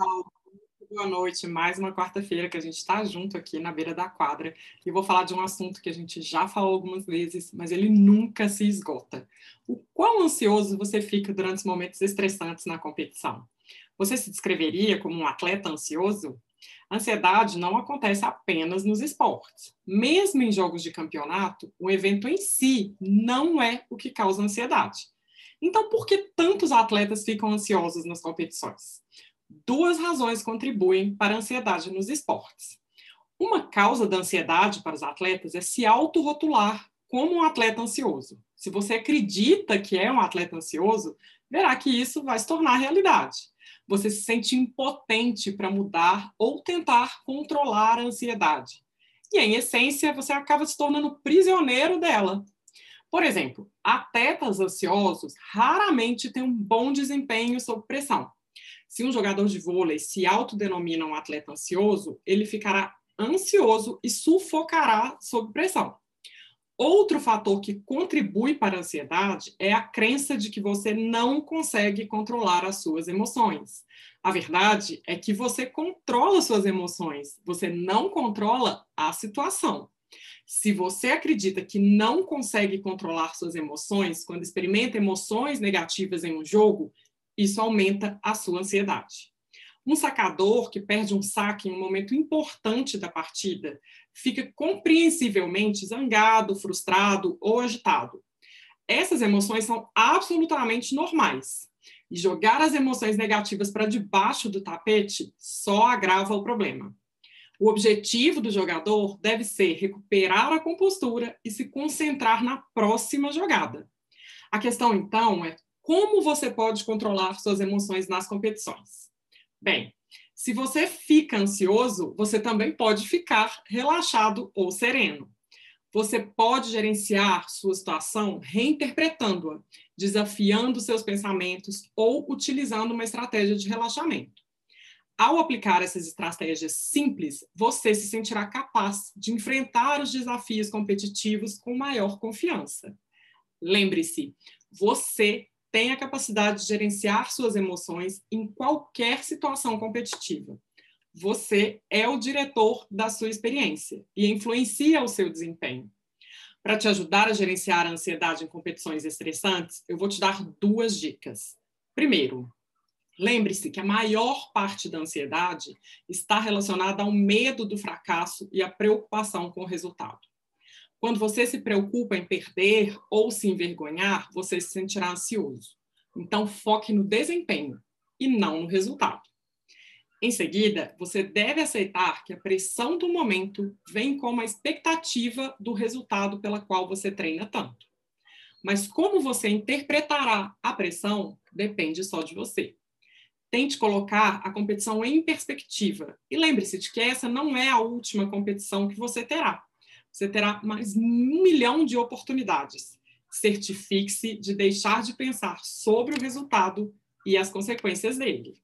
Boa noite. Mais uma quarta-feira que a gente está junto aqui na beira da quadra e vou falar de um assunto que a gente já falou algumas vezes, mas ele nunca se esgota. O quão ansioso você fica durante os momentos estressantes na competição? Você se descreveria como um atleta ansioso? A ansiedade não acontece apenas nos esportes. Mesmo em jogos de campeonato, o evento em si não é o que causa ansiedade. Então, por que tantos atletas ficam ansiosos nas competições? Duas razões contribuem para a ansiedade nos esportes. Uma causa da ansiedade para os atletas é se autorrotular como um atleta ansioso. Se você acredita que é um atleta ansioso, verá que isso vai se tornar realidade. Você se sente impotente para mudar ou tentar controlar a ansiedade. E, em essência, você acaba se tornando prisioneiro dela, por exemplo, atletas ansiosos raramente têm um bom desempenho sob pressão. Se um jogador de vôlei se autodenomina um atleta ansioso, ele ficará ansioso e sufocará sob pressão. Outro fator que contribui para a ansiedade é a crença de que você não consegue controlar as suas emoções. A verdade é que você controla suas emoções, você não controla a situação. Se você acredita que não consegue controlar suas emoções quando experimenta emoções negativas em um jogo, isso aumenta a sua ansiedade. Um sacador que perde um saque em um momento importante da partida fica compreensivelmente zangado, frustrado ou agitado. Essas emoções são absolutamente normais. E jogar as emoções negativas para debaixo do tapete só agrava o problema. O objetivo do jogador deve ser recuperar a compostura e se concentrar na próxima jogada. A questão, então, é como você pode controlar suas emoções nas competições. Bem, se você fica ansioso, você também pode ficar relaxado ou sereno. Você pode gerenciar sua situação reinterpretando-a, desafiando seus pensamentos ou utilizando uma estratégia de relaxamento. Ao aplicar essas estratégias simples, você se sentirá capaz de enfrentar os desafios competitivos com maior confiança. Lembre-se, você tem a capacidade de gerenciar suas emoções em qualquer situação competitiva. Você é o diretor da sua experiência e influencia o seu desempenho. Para te ajudar a gerenciar a ansiedade em competições estressantes, eu vou te dar duas dicas. Primeiro, Lembre-se que a maior parte da ansiedade está relacionada ao medo do fracasso e à preocupação com o resultado. Quando você se preocupa em perder ou se envergonhar, você se sentirá ansioso. Então, foque no desempenho e não no resultado. Em seguida, você deve aceitar que a pressão do momento vem como a expectativa do resultado pela qual você treina tanto. Mas como você interpretará a pressão depende só de você. Tente colocar a competição em perspectiva. E lembre-se de que essa não é a última competição que você terá. Você terá mais um milhão de oportunidades. Certifique-se de deixar de pensar sobre o resultado e as consequências dele.